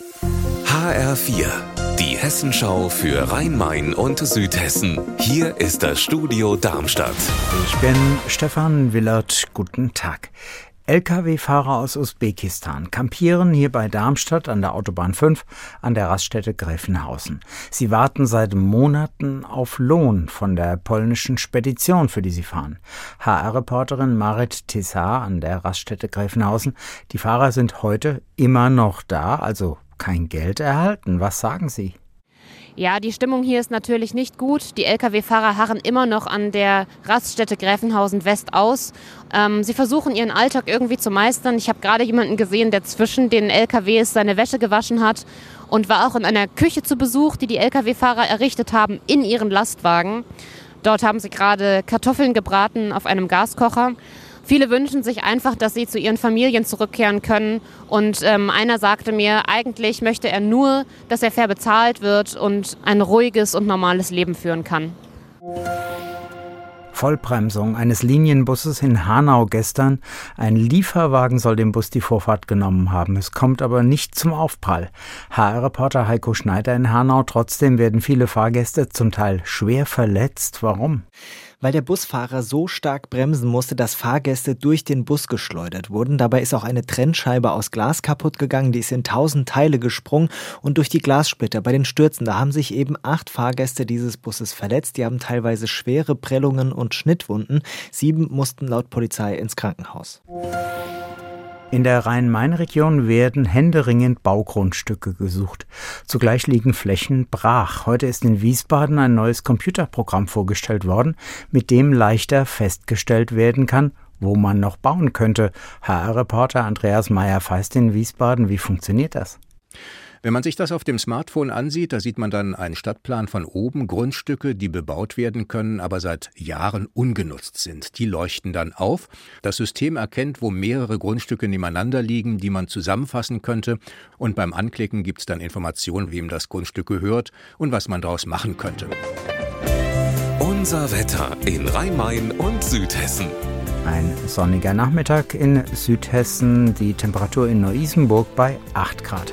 HR4, die Hessenschau für Rhein-Main und Südhessen. Hier ist das Studio Darmstadt. Ich bin Stefan Willert. Guten Tag. Lkw-Fahrer aus Usbekistan kampieren hier bei Darmstadt an der Autobahn 5 an der Raststätte Gräfenhausen. Sie warten seit Monaten auf Lohn von der polnischen Spedition, für die sie fahren. HR-Reporterin Marit Tessar an der Raststätte Gräfenhausen. Die Fahrer sind heute immer noch da, also kein Geld erhalten. Was sagen Sie? Ja, die Stimmung hier ist natürlich nicht gut. Die Lkw-Fahrer harren immer noch an der Raststätte Gräfenhausen West aus. Ähm, sie versuchen ihren Alltag irgendwie zu meistern. Ich habe gerade jemanden gesehen, der zwischen den LKWs seine Wäsche gewaschen hat und war auch in einer Küche zu Besuch, die die Lkw-Fahrer errichtet haben in ihren Lastwagen. Dort haben sie gerade Kartoffeln gebraten auf einem Gaskocher. Viele wünschen sich einfach, dass sie zu ihren Familien zurückkehren können. Und ähm, einer sagte mir, eigentlich möchte er nur, dass er fair bezahlt wird und ein ruhiges und normales Leben führen kann. Vollbremsung eines Linienbusses in Hanau gestern. Ein Lieferwagen soll dem Bus die Vorfahrt genommen haben. Es kommt aber nicht zum Aufprall. HR-Reporter Heiko Schneider in Hanau. Trotzdem werden viele Fahrgäste zum Teil schwer verletzt. Warum? Weil der Busfahrer so stark bremsen musste, dass Fahrgäste durch den Bus geschleudert wurden. Dabei ist auch eine Trennscheibe aus Glas kaputt gegangen, die ist in tausend Teile gesprungen und durch die Glassplitter bei den Stürzen, da haben sich eben acht Fahrgäste dieses Busses verletzt. Die haben teilweise schwere Prellungen und Schnittwunden. Sieben mussten laut Polizei ins Krankenhaus. In der Rhein-Main-Region werden händeringend Baugrundstücke gesucht. Zugleich liegen Flächen brach. Heute ist in Wiesbaden ein neues Computerprogramm vorgestellt worden, mit dem leichter festgestellt werden kann, wo man noch bauen könnte. HR-Reporter Andreas Meyer-Feist in Wiesbaden, wie funktioniert das? Wenn man sich das auf dem Smartphone ansieht, da sieht man dann einen Stadtplan von oben, Grundstücke, die bebaut werden können, aber seit Jahren ungenutzt sind. Die leuchten dann auf. Das System erkennt, wo mehrere Grundstücke nebeneinander liegen, die man zusammenfassen könnte. Und beim Anklicken gibt es dann Informationen, wem das Grundstück gehört und was man daraus machen könnte. Unser Wetter in Rhein-Main und Südhessen. Ein sonniger Nachmittag in Südhessen, die Temperatur in Neu-Isenburg bei 8 Grad.